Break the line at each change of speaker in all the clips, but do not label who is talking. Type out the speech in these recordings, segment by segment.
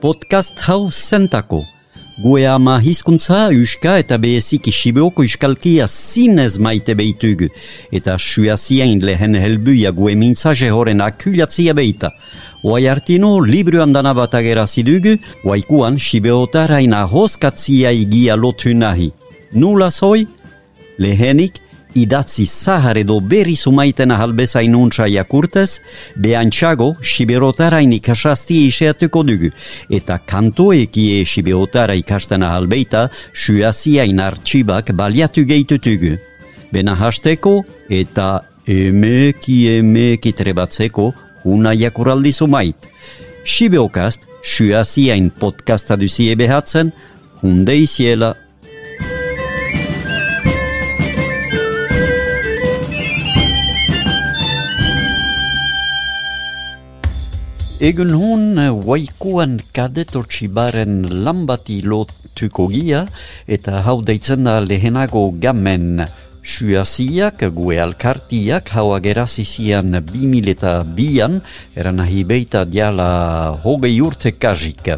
podcast hau zentako. Gue ama hizkuntza, uska eta behezik isibeoko iskalkia zinez maite behitugu, eta suaziain lehen helbuia gue mintzaje horren akulatzia behita. Oai artino, libruan dana bat agerazidugu, oaikuan sibeotarain ahoskatzia igia lotu nahi. Nula zoi? Lehenik, idatzi zahar edo berri sumaiten ahalbezain untsa jakurtez, behantxago siberotarain ikasazti iseatuko dugu, eta kantoekie siberotara ikasten ahalbeita suaziain artxibak baliatu gehitutugu. Bena hasteko eta emeki emeki trebatzeko una jakuraldi sumait. Sibeokast, suaziain podcasta duzie behatzen, hunde iziela Egun hon, waikuan kadetortsibaren lambati lotuko gia, eta hau deitzen da lehenago gamen suaziak, gue alkartiak, hau agerazizian bimil eta bian, eran ahi beita diala hogei urte kajik.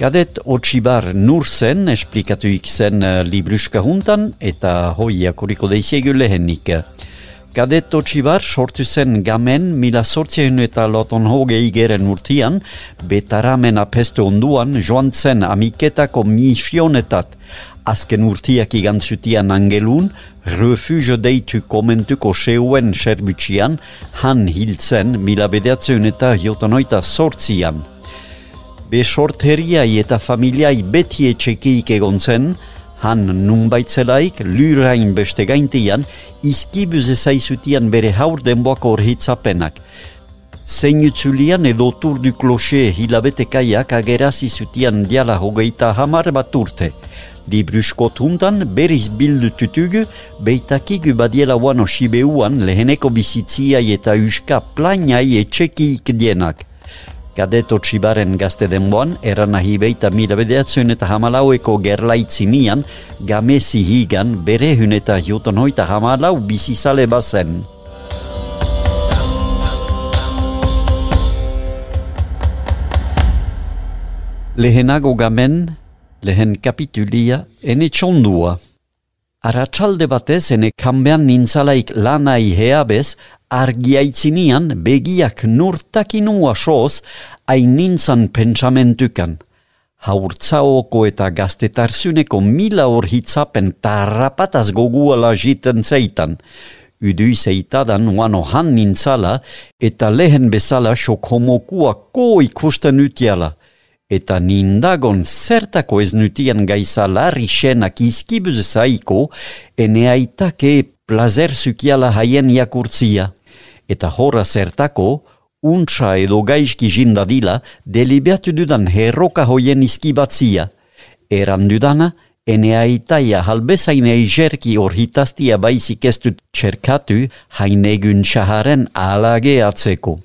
Kadet otxibar nur zen, esplikatu ikzen libruska juntan, eta hoi akuriko deizegu lehenik. Kadet Otsibar sortu zen gamen mila sortzien eta loton hogei geren urtian, betaramen apestu onduan joan zen amiketako misionetat. Azken urtiak igantzutian angelun, refugio deitu komentuko seuen serbutsian, han hiltzen mila bedeatzen eta jotonoita sortzian. Be sorteriai eta familiai beti etxekiik egon zen, han nunbaitzelaik lurain beste gaintian, izkibuz ezaizutian bere haur denboako horhitzapenak. Zein utzulian edo tur du kloxe hilabetekaiak agerazi zutian diala hogeita hamar bat urte. Librusko tuntan beriz bildu tutugu, beitakigu badiela wano sibeuan leheneko bizitzia eta uska plainai etxekiik dienak. Kadeto txibaren gazte denboan, eran nahi beita mila bedeatzen eta hamalaueko gerlaitzinian, gamezi higan bere hun eta juton hoita hamalau bizizale bazen. Lehenago gamen, lehen kapitulia, ene txondua. Aratsalde batez ene kanbean nintzalaik lanai heabez, argiaitzinian begiak nurtakinua soz ainintzan pentsamentukan. Haurtzaoko eta gaztetarzuneko mila hor hitzapen tarrapataz goguala jiten zeitan. Udu zeitadan wano han nintzala eta lehen bezala xokomokua ko ikusten utiala. Eta nindagon zertako ez nutien gaiza larri senak izkibuz zaiko, ene aitake plazer zukiala haien jakurtzia eta horra zertako, untsa edo gaizki jindadila, delibeatu dudan herroka hoien izkibatzia. Eran dudana, ene aitaia halbezain eijerki orhitaztia baizik ez dut txerkatu hainegun txaharen alage atzeko.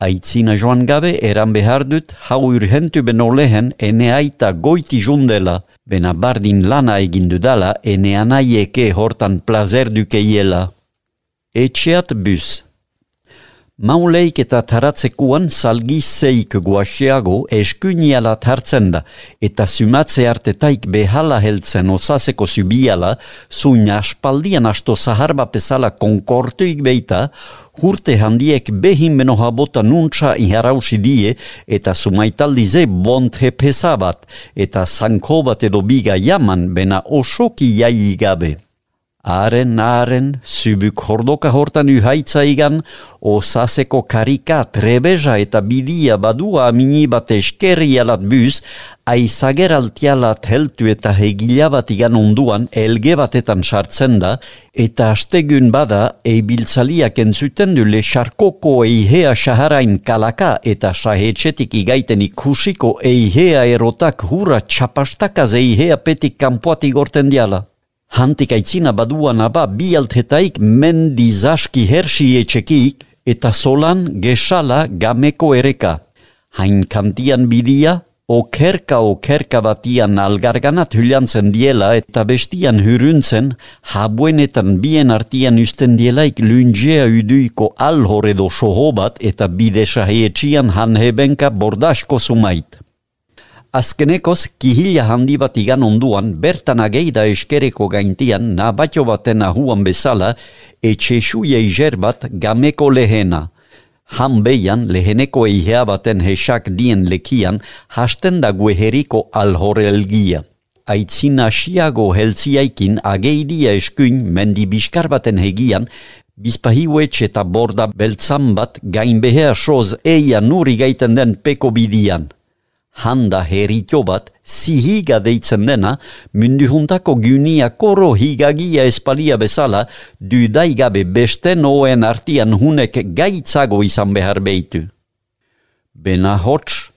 Aitzina joan gabe eran behar dut hau urhentu beno lehen ene aita goiti jundela, bena bardin lana egindudala ene anaieke hortan plazer dukeiela etxeat bus. Mauleik eta taratzekuan salgizeik guaxiago eskuniala tartzen da, eta sumatze artetaik behala heltzen osaseko subiala, zuina aspaldian asto zaharba pesala konkortuik beita, hurte handiek behin benoha bota nuntza iharausi die, eta sumaitaldi ze bont hepesabat, eta zanko bat edo biga jaman bena osoki jai gabe. Haren, zubuk hordoka hortan uhaitza igan, osaseko karika trebeza eta bidia badua amini bat eskerri alat buz, aizager altialat heltu eta hegila bat igan onduan elge batetan sartzen da, eta astegun bada eibiltzaliak entzuten du lesarkoko eihea saharain kalaka eta sahetxetik igaiten ikusiko eihea erotak hura txapastakaz eihea petik kampuati gorten diala. Hantik aitzina baduan aba bi altetaik mendizaski hersi eta solan gesala gameko ereka. Hain kantian bidia, okerka okerka batian algarganat hylantzen diela eta bestian hyruntzen, habuenetan bien artian usten dielaik lungea uduiko alhor edo soho bat eta bidesa heietxian hanhebenka bordasko sumait. Azkenekoz, kihila handi bat igan onduan, bertan ageida eskereko gaintian, nabatio baten ahuan bezala, etxesuia izer bat gameko lehena – Han beian leheneko eihea baten hesak dien lekian hasten da gueheriko alhorelgia. Aitzina siago helziaikin ageidia eskuin mendi biskar baten hegian, bizpahiuetxe eta borda beltzan bat gain behea soz eia nuri gaiten den peko bidian handa heritio bat, zihiga deitzen dena, munduhuntako gyunia koro higagia espalia bezala, dudaigabe beste noen artian hunek gaitzago izan behar behitu. Bena hots,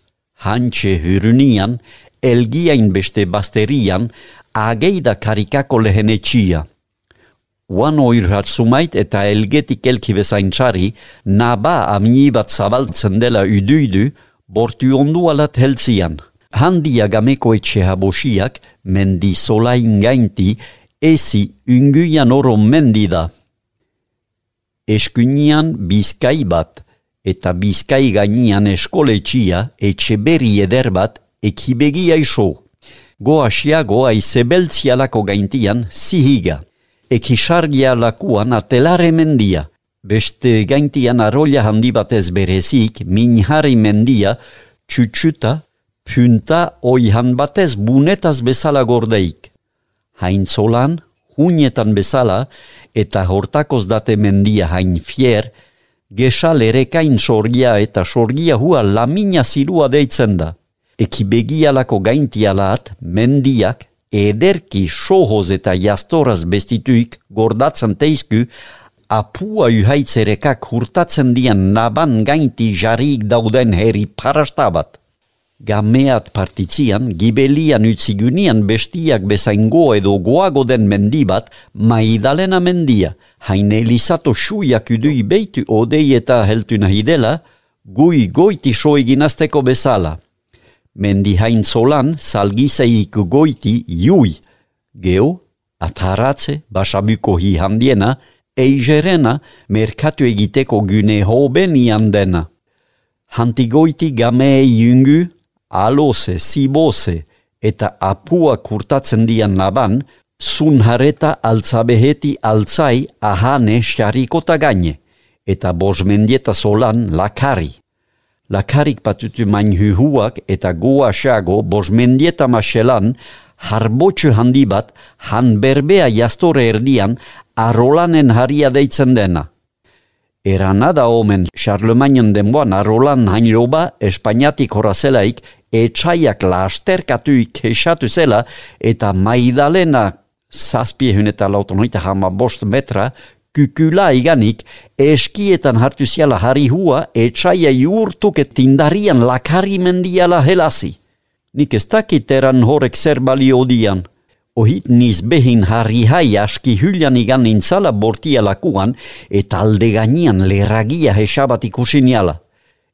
hantxe hyrunian, elgiain beste basterian, ageida karikako lehen etxia. Uan oirrat sumait eta elgetik elki bezaintxari, naba amnibat zabaltzen dela uduidu, bortu ondu alat helzian. Handia gameko etxe habosiak, mendi sola ingainti, ezi unguian oro mendi da. Eskunian bizkai bat, eta bizkai gainian eskoletxia, etxe berri eder bat, ekibegia iso. Goa goa izebeltzialako gaintian, zihiga. Ekisargia lakuan atelare mendia. Beste gaintian arolla handi batez berezik, minhari mendia, txutxuta, punta oihan batez bunetaz bezala gordeik. Hain zolan, hunietan bezala, eta hortakoz date mendia hain fier, gesal erekain sorgia eta sorgia hua lamina zirua deitzen da. Eki begialako gaintialat, mendiak, ederki sohoz eta jastoraz bestituik gordatzen teizku, apua uhaitzerekak hurtatzen dian naban gainti jarik dauden herri parastabat. Gameat partitzian, gibelian utzigunian bestiak bezaingo edo goago den mendibat, maidalena mendia, hain elizato suiak udui beitu odei eta heltu nahi dela, gui goiti soeginazteko bezala. Mendi hain zolan, salgizeik goiti jui, geo, ataratze, basabuko hi handiena, eigerena merkatu egiteko gune hoben ian dena. Hantigoiti gamei jungu, alose, sibose eta apua kurtatzen dian laban, zun hareta altzabeheti altzai ahane xarikota gaine, eta bosmendieta solan lakari. Lakarik patutu main huhuak eta goa xago bosmendieta maselan harbotxu handi bat han berbea jastore erdian arrolanen haria deitzen dena. Era nada omen, Charlemagnen denboan arrolan hain loba, Espainiatik horazelaik, etxaiak lasterkatuik esatu zela, eta maidalena zazpiehun eta lautonoita hama bost metra, kukula iganik, eskietan hartu ziala harri hua, etxaia juurtuk etindarian lakari mendiala helasi. Nik ez dakit horrek zer balio dian ohit niz behin harri hai aski hyljan igan intzala bortia lakuan eta alde ganian lerragia hesabat ikusin jala.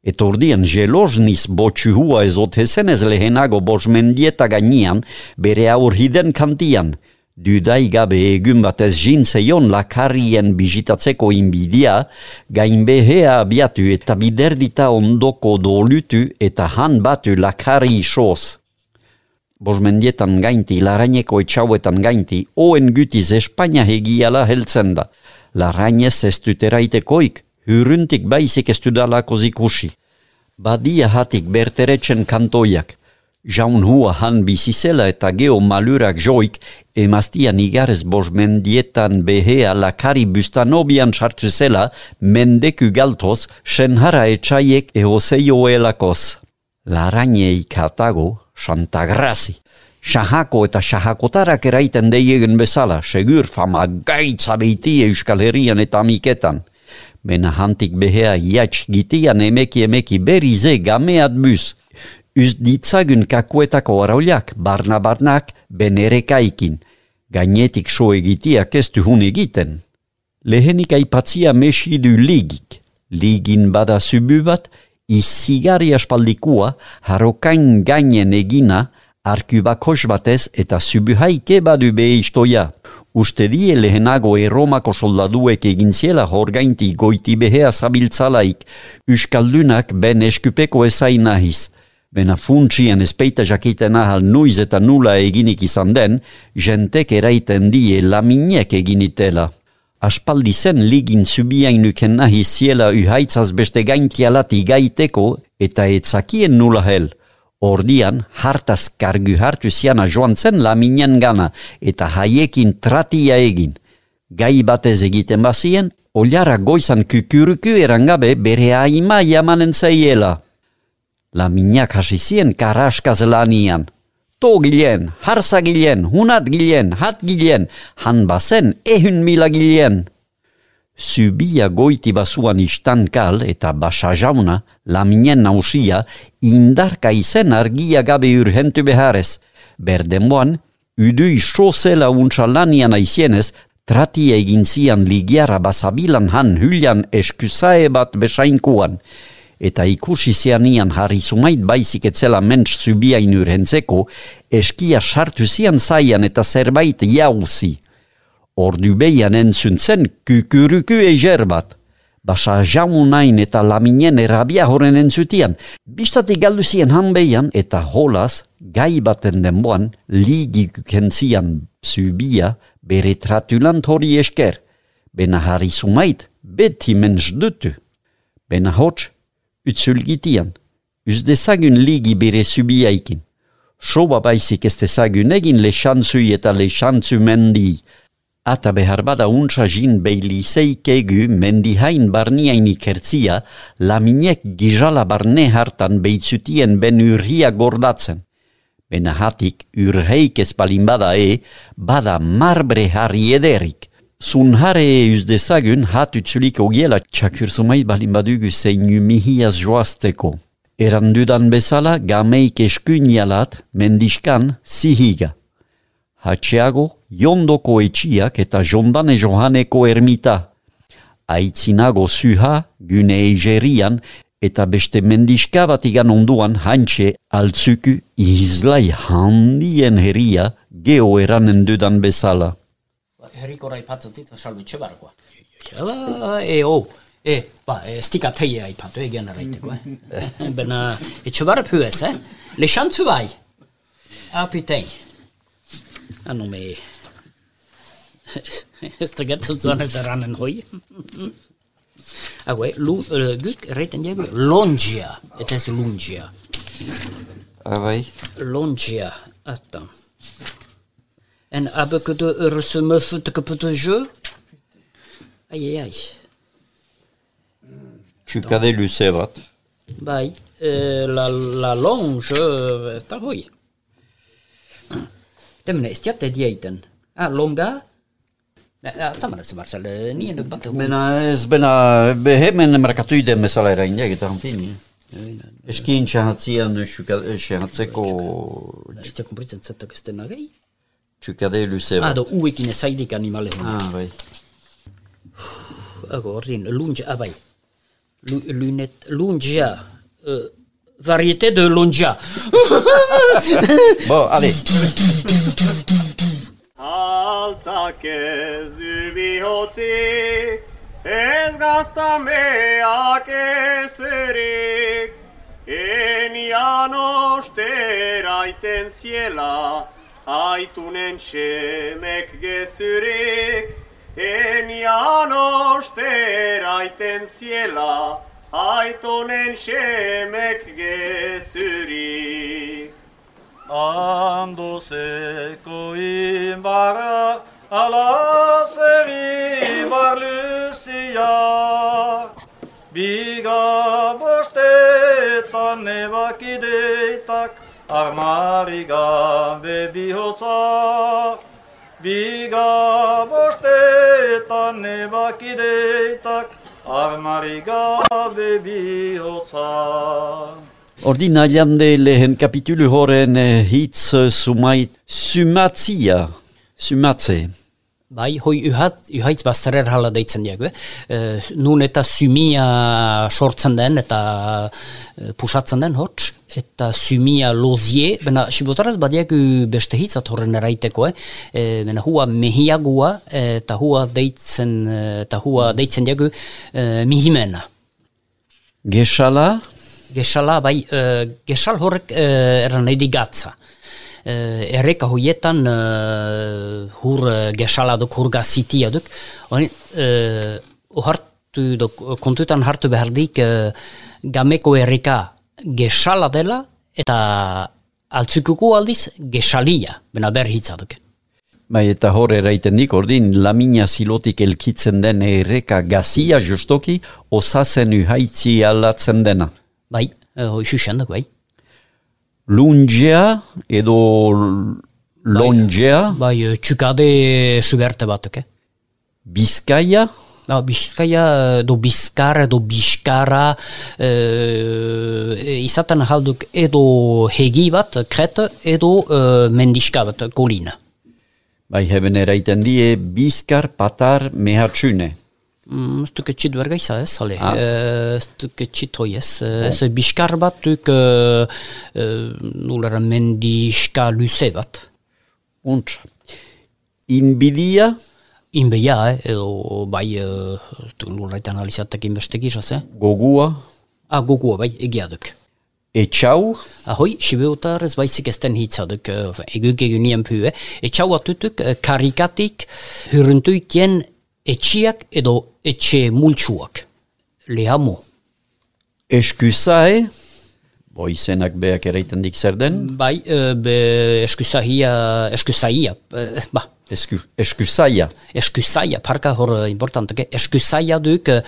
Eta ordian jeloz niz botxu hua ezot hezenez lehenago bos mendieta ganian bere aur hiden kantian. Dudai gabe egun batez jintzeion lakarrien bizitatzeko inbidia, gain behea abiatu eta biderdita ondoko dolutu eta han batu lakarri soz bosmendietan gainti, laraineko etxauetan gainti, oen gutiz Espainia hegiala heltzen da. Larainez ez duteraitekoik, hyruntik baizik ez dudalako zikusi. Badia hatik berteretzen kantoiak. Jaun hua han bizizela eta geo malurak joik, emaztian igarez bosmendietan behea lakari bustanobian sartu zela, mendeku galtoz, senhara etxaiek ehoseio elakoz. Larainei katago, Santa Grazi. Sahako eta sahakotarak eraiten deiegen bezala, segur fama gaitza beitie euskal herrian eta amiketan. Bena hantik behea iatx gitian emeki emeki berize gameat buz. Uz ditzagun kakuetako arauliak, barna-barnak, benerekaikin. Gainetik so egitiak ez hun egiten. Lehenik aipatzia mesidu ligik. Ligin bada subu bat, izigari aspaldikua harrokain gainen egina arku bakos batez eta subuhaike badu behe istoia. Uste die lehenago erromako soldaduek egin ziela horgainti goiti behea zabiltzalaik, uskaldunak ben eskupeko ezain nahiz. Bena funtsien espeita jakiten ahal nuiz eta nula eginik izan den, jentek eraiten die laminek eginitela. Aspaldi zen ligin zubiainuken nahi ziela uhaitzaz beste gaintialati gaiteko eta etzakien nula hel. Ordian, hartaz kargu hartu ziana joan zen laminen gana eta haiekin tratia egin. Gai batez egiten bazien, oliara goizan kukuruku erangabe bere haima jamanen zaiela. Laminak hasi zien karaskaz lanian. To gilen, harsa gilen, hunat gilen, hat gilen, han bazen ehun mila gilen. Zubia goiti basuan kal eta basa jauna, laminen nausia, indarka izen argia gabe urhentu beharez. Berdemoan, udu iso zela untsa lanian aizienez, trati egin zian ligiara basabilan han hylian eskusae bat besainkuan eta ikusi zianian harri sumait baizik etzela mentz zubiain urhentzeko, eskia sartu zian zaian eta zerbait jauzi. Ordu behian entzuntzen kukuruku eger bat. Basa jaunain eta laminen erabia horren entzutian. Bistatik galdu zian hanbeian eta holaz, gai baten denboan, ligik kentzian zubia bere tratulant hori esker. Bena harri sumait, beti mentz dutu. Bena hotx, utzul gitian, uz dezagun ligi bere subiaikin. Soba baizik ez dezagun egin le xantzui eta le xantzu mendi. Ata behar bada untsa jin beili zeikegu mendi hain barniain ikertzia, laminek gizala barne hartan beitzutien ben urria gordatzen. Bena hatik urheik ez bada e, bada marbre harri ederik. Zun hare eus dezagun hat utzulik ogiela txakur sumait balin badugu zeinu mihiaz joazteko. Erandudan bezala gameik eskuinialat mendiskan zihiga. Hatxeago, jondoko etxiak eta jondane johaneko ermita. Aitzinago zuha, gune eijerian, eta beste mendiska bat igan onduan hantxe altzuku izlai handien heria geo eranen dudan bezala
herriko raipatzen dit, salbu etxe barkoa. E, o, e, ba, e, stika teie aipatu egin arreiteko, eh? Bena, etxe barra pyes, eh? Le shantzu bai. Apitein. Anu me... Ez da getu zuan ez eranen hoi. Ague, lu, uh, guk, reiten diego, longia, et ez lungia.
Abai.
Longia, attends. En heb ik het Russen kapot jeu? Aïe, aïe.
Tu cadais lui sevat.
Bai, euh, la, la longe, euh, ta hoi. Temne, stiat te dieten. Ah, longa? Atzaman ez batzal, nien bat egun.
Bena ez, bena, behemen merkatuiden bezala erainak eta hanfini. Eskin txahatzian, txahatzeko... Ez
te kumpritzen zetak ez denak? Gay.
Tu cadais le sevat.
Ah, do uekin esaidik animale hona.
Ah, bai.
Ago, ordin, lunge, ah, bai. Lunet, lungia. Uh, variété de lungia.
bon, allez.
Altzak ez du bihotzik, ez gaztameak ez erik, enian osteraiten ziela, aitunen semek gezurik, enian osteraiten ziela, aitunen semek gezurik.
Ando seko imbara, ala seri barlusia, nebakideitak, armari gabe bihotza. Biga bostetan nebakideitak, armari gabe bihotza.
Ordin aliande lehen kapitulu horren eh, hitz sumait sumatzia, sumatze.
Bai, hoi uhat, uhaitz bazterer hala deitzen diago, eh? nun eta sumia sortzen den eta e, pusatzen den hots, eta sumia lozie, bena sibotaraz badiagu beste hitzat horren eraiteko, eh? E, bena hua mehiagua eta hua deitzen, eta hua deitzen diago e, mihimena.
Gesala?
Gesala, bai, e, gesal horrek e, eran gatza erreka hoietan uh, hur uh, gesaladuk, hur gazitia duk, hori, uh, ohartu, duk, kontuetan hartu behardik uh, gameko erreka gesala dela eta altzukuko aldiz gesalia, bena ber duk.
Bai, eta hor eraiten dik, ordin, lamina zilotik elkitzen den erreka gazia justoki, osazen uhaitzi alatzen dena.
Bai, hoi uh, bai
lungea edo longea.
Bai, bai txukade suberte bat, okay?
Bizkaia?
No, bizkaia, do bizkara, do bizkara, e, izaten halduk edo hegi bat, kret, edo e, mendiska bat, kolina.
Bai, heben eraiten die, bizkar, patar, mehatxune.
Mm, stuke txit berga iza ez, ale. Ah. Stuke txit hoi ez. Uh, oh. biskar bat duk nulera mendiska luze bat.
Untsa. Inbidia?
Inbeia, eh, edo bai, uh, nulera analizatak inbestek izaz, eh?
Gogua?
Ah, gogua, bai, egia duk.
Etxau?
Ahoi, sibeotar ez baizik ezten hitzaduk, eguk egun nien pu, eh? Etxau atutuk karikatik huruntuitien etxiak edo etxe multsuak. Lehamo.
Eskuzae, bo izenak beak ereiten dik zer den?
Bai, uh, be eskuzaia, eskuzaia, uh, ba.
Esku, eskuzaia.
Eskuzaia, parka hor importantak, eskuzaia duk uh,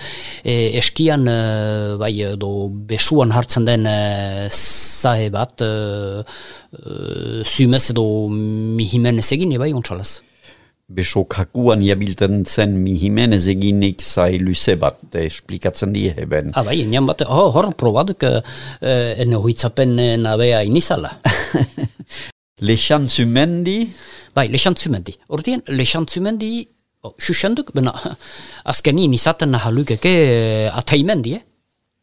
eskian, uh, bai, do besuan hartzen den uh, zahe bat, uh, uh, zumez edo mihimen ez egin, bai, ontsalaz
besok hakuan jabilten zen mi Jimenez eginik zai luze bat, esplikatzen die heben.
Ah, bai, enian bat, oh, hor, probaduk, eh, ene huitzapen nabea inizala.
Lexan zumendi?
Bai, lexan zumendi. Ordien, lexan zumendi, oh, susenduk, bena, azkeni inizaten nahalukeke eh, ataimendi, eh?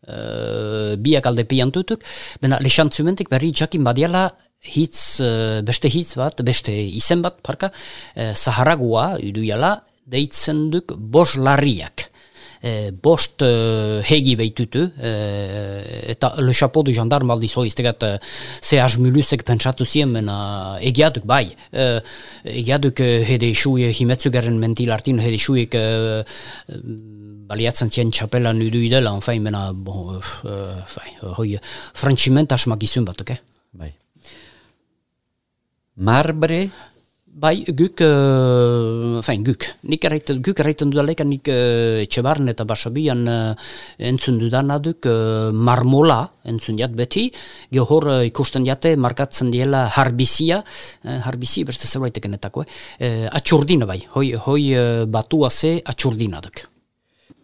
Uh, biak alde piantutuk, bena lexan zumendik berri jakin badiala hitz, uh, beste hitz bat, beste izen bat, parka, uh, Zaharagua, iduiala, deitzen duk bos larriak. E, bost uh, hegi behitutu, eta le chapeau du gendarme aldiz hoi, iztegat uh, ze azmulusek pentsatu zien, mena egiaduk bai, uh, egiaduk uh, hede isui himetzu garen mentil artin, hede isui uh, baliatzen zien txapela nudu idela, enfin, mena, bon, uh, uh, hoi, frantziment asmak izun bat, okay?
Bai. Marbre?
Bai, guk, uh, fein, guk. Nik erraiten, guk erraiten dudaleka nik uh, etxe eta basabian uh, entzun dudana duk uh, marmola entzun jat beti. Gio hor uh, ikusten jate markatzen diela harbizia, uh, harbizia beste zerbait egenetako, eh? Uh, atxurdina bai, hoi, hoi uh, batua ze atxurdina duk.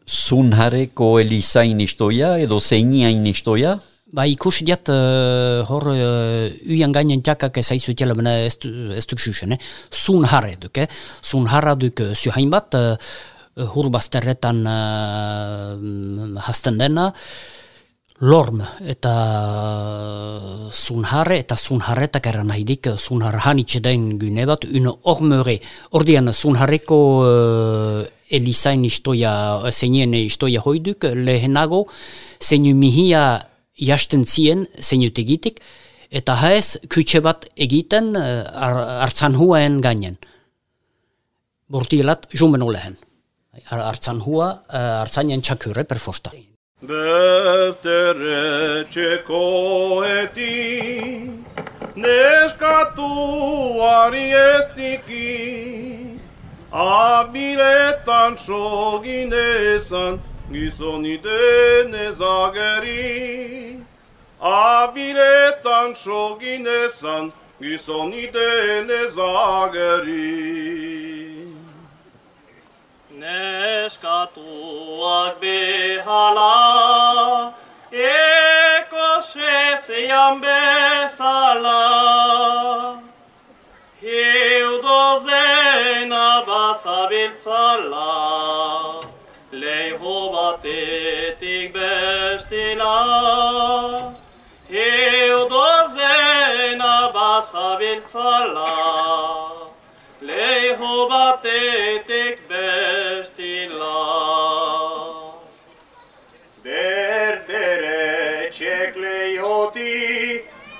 Zunhareko elizain istoia edo zeiniain istoia?
Ba, ikusi diat, uh, hor, uh, uian gainen jakak ez aizu itela, bena ez, ez duk xuxen, eh? Zun harre duk, eh? Zun harra duk uh, zuhain bat, uh, hur bazterretan uh, hasten dena, lorm eta zun harre, eta zun harretak eran haidik, zun harra hanitxe den gune bat, un ormere, ordian zun harreko uh, elizain istoia, zeinien istoia hoiduk, lehenago, zeinu mihia jasten zien zeinut egitik, eta haez kutxe bat egiten uh, hartzan huaen gainen. Bortielat jumen olehen. Hartzan hua, uh, hartzainen txakure perfosta.
Bertere txeko eti, neskatu ari estiki, abiretan soginezan, denez ageri. Abiletan soginezan, gizoni denez ageri. Neskatuak behala, eko sezean bezala, Heudo zena basabe zabiltzala, leho batetik bestela. Eudozena bazabiltzala, leho batetik bestela.
Bertere txekleioti,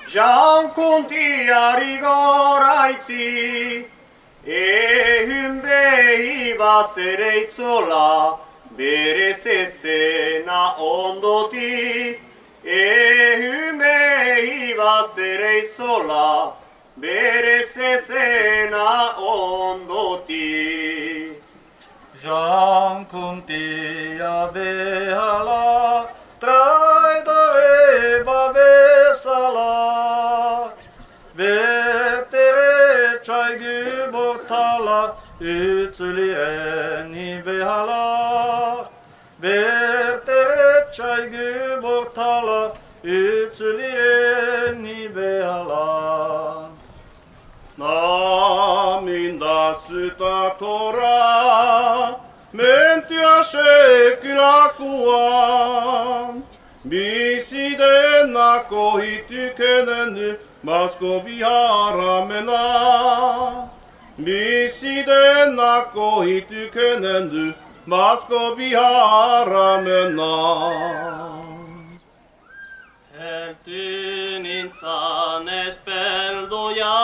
jaunkuntia rigoraitzi, ehun behi basereitzola, Berezese na ondoti, ehümei basereizola, berezese na ondoti.
Jean Kuntia behala, traidore babesala, vertere çaygı bortala, ütülü eni behala, çaygı bortala, ütüliyeni beyala.
Naminda syta tora, mentyä shekynä kuvan. Bisiden nakohi tykenenny, masko viharamena. Bisiden nakohi tykenenny, masko vihara mena. Heltyn insanes peldoja,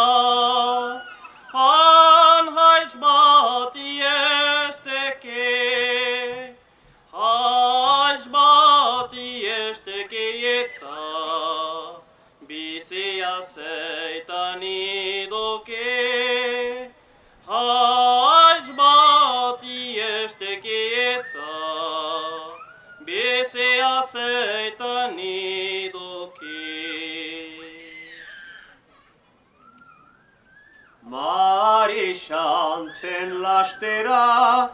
han hais bati esteke, hais bati esteke jetta, bisia seitani
šancen laštera,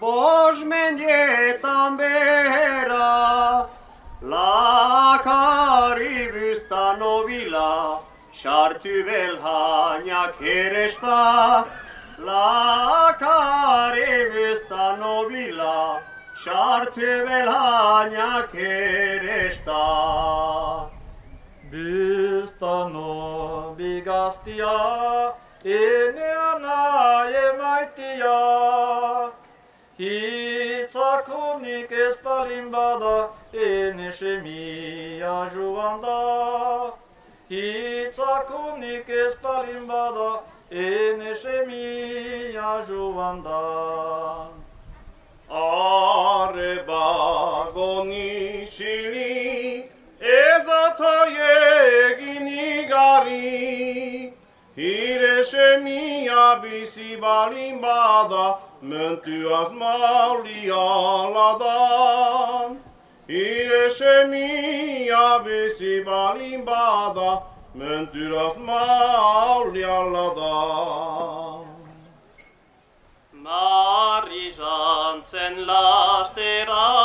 Bož mendjetan bera, La karibus stanovila, Šartu velhanjak herešta, La karibus stanovila, Šartu velhanjak herešta.
Bystano bigastia, eneana emaitia. Hitzakunik ez palin bada, ene semia juanda. Hitzakunik ez palin bada, ene semia juanda.
Arrebagoni shili ezata yegini gari Hire shemia bisi balin bada Mönty az mauli aladan Hire shemia bisi balin bada Mönty az mauli aladan Mari Jansen lastera,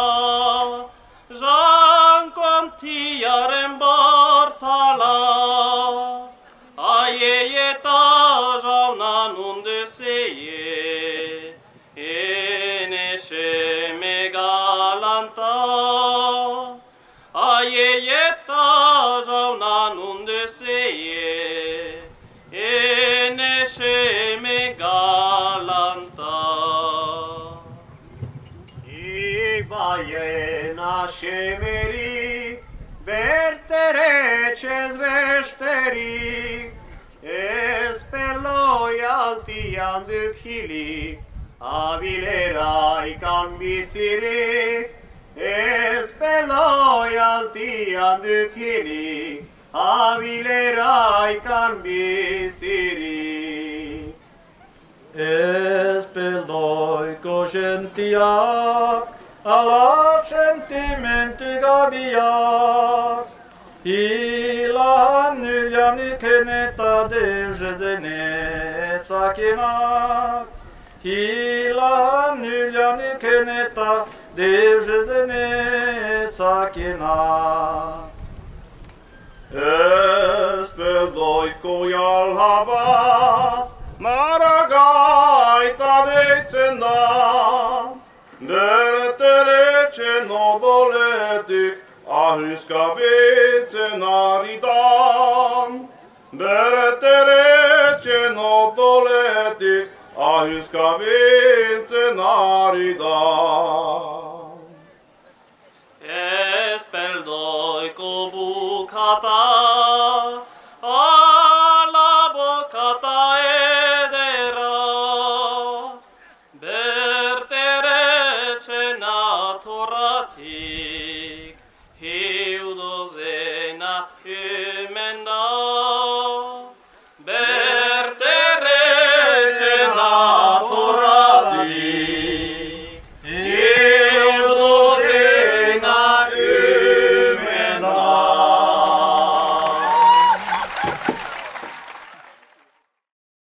Hashemeri, vertere cezveșteri, es per loi alti
anduc hili, abilerai can bisiri, es per loi alti anduc hili, abilerai can bisiri. Es pe
loi cogentiac, alla sentimenti caviar. Ila nylja nykeneta dejedeneetsa kinak. Ila nylja nykeneta dejedeneetsa kinak.
Este doiko jalhava, maragaita
deitsendan, de
înțelege noboletic, ahis cabețe naridam. Bereterece noboletic, ahis cabețe naridam.